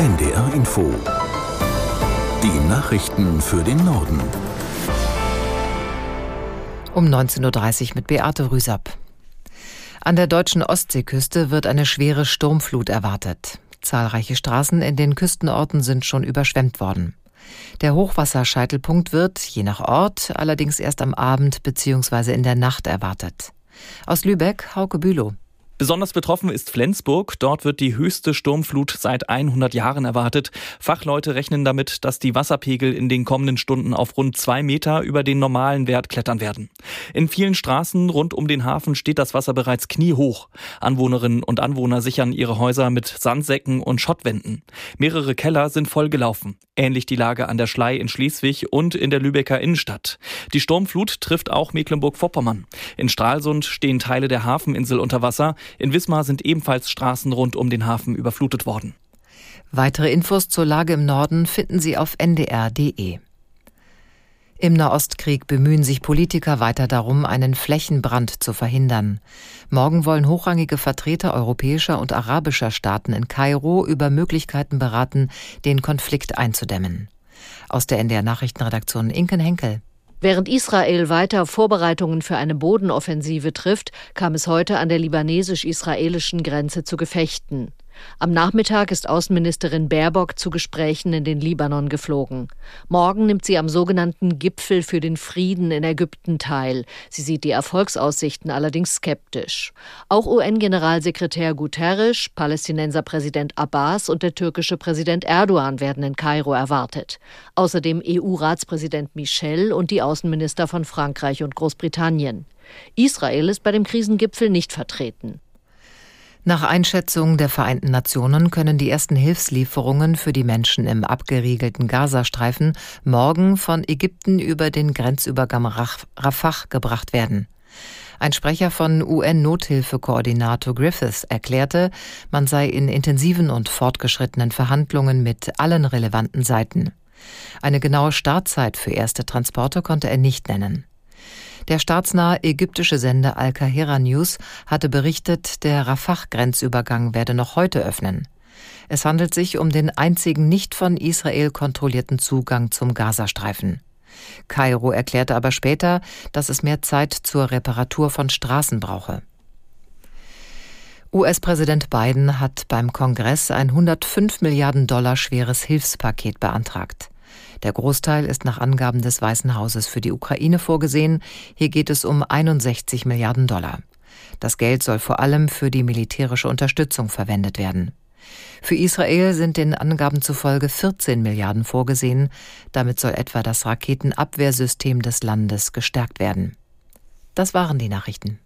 NDR Info. Die Nachrichten für den Norden. Um 19.30 Uhr mit Beate Rüsapp. An der deutschen Ostseeküste wird eine schwere Sturmflut erwartet. Zahlreiche Straßen in den Küstenorten sind schon überschwemmt worden. Der Hochwasserscheitelpunkt wird, je nach Ort, allerdings erst am Abend bzw. in der Nacht erwartet. Aus Lübeck, Hauke Bülow. Besonders betroffen ist Flensburg. Dort wird die höchste Sturmflut seit 100 Jahren erwartet. Fachleute rechnen damit, dass die Wasserpegel in den kommenden Stunden auf rund zwei Meter über den normalen Wert klettern werden. In vielen Straßen rund um den Hafen steht das Wasser bereits kniehoch. Anwohnerinnen und Anwohner sichern ihre Häuser mit Sandsäcken und Schottwänden. Mehrere Keller sind voll gelaufen. Ähnlich die Lage an der Schlei in Schleswig und in der Lübecker Innenstadt. Die Sturmflut trifft auch Mecklenburg-Vorpommern. In Stralsund stehen Teile der Hafeninsel unter Wasser. In Wismar sind ebenfalls Straßen rund um den Hafen überflutet worden. Weitere Infos zur Lage im Norden finden Sie auf ndr.de. Im Nahostkrieg bemühen sich Politiker weiter darum, einen Flächenbrand zu verhindern. Morgen wollen hochrangige Vertreter europäischer und arabischer Staaten in Kairo über Möglichkeiten beraten, den Konflikt einzudämmen. Aus der NDR Nachrichtenredaktion Inken Henkel. Während Israel weiter Vorbereitungen für eine Bodenoffensive trifft, kam es heute an der libanesisch-israelischen Grenze zu Gefechten. Am Nachmittag ist Außenministerin Baerbock zu Gesprächen in den Libanon geflogen. Morgen nimmt sie am sogenannten Gipfel für den Frieden in Ägypten teil. Sie sieht die Erfolgsaussichten allerdings skeptisch. Auch UN-Generalsekretär Guterres, Palästinenser Präsident Abbas und der türkische Präsident Erdogan werden in Kairo erwartet. Außerdem EU-Ratspräsident Michel und die Außenminister von Frankreich und Großbritannien. Israel ist bei dem Krisengipfel nicht vertreten. Nach Einschätzung der Vereinten Nationen können die ersten Hilfslieferungen für die Menschen im abgeriegelten Gazastreifen morgen von Ägypten über den Grenzübergang Rafah gebracht werden. Ein Sprecher von UN-Nothilfekoordinator Griffiths erklärte, man sei in intensiven und fortgeschrittenen Verhandlungen mit allen relevanten Seiten. Eine genaue Startzeit für erste Transporte konnte er nicht nennen. Der staatsnahe ägyptische Sender Al-Kahira News hatte berichtet, der Rafah-Grenzübergang werde noch heute öffnen. Es handelt sich um den einzigen nicht von Israel kontrollierten Zugang zum Gazastreifen. Kairo erklärte aber später, dass es mehr Zeit zur Reparatur von Straßen brauche. US-Präsident Biden hat beim Kongress ein 105 Milliarden Dollar schweres Hilfspaket beantragt. Der Großteil ist nach Angaben des Weißen Hauses für die Ukraine vorgesehen. Hier geht es um 61 Milliarden Dollar. Das Geld soll vor allem für die militärische Unterstützung verwendet werden. Für Israel sind den Angaben zufolge 14 Milliarden vorgesehen. Damit soll etwa das Raketenabwehrsystem des Landes gestärkt werden. Das waren die Nachrichten.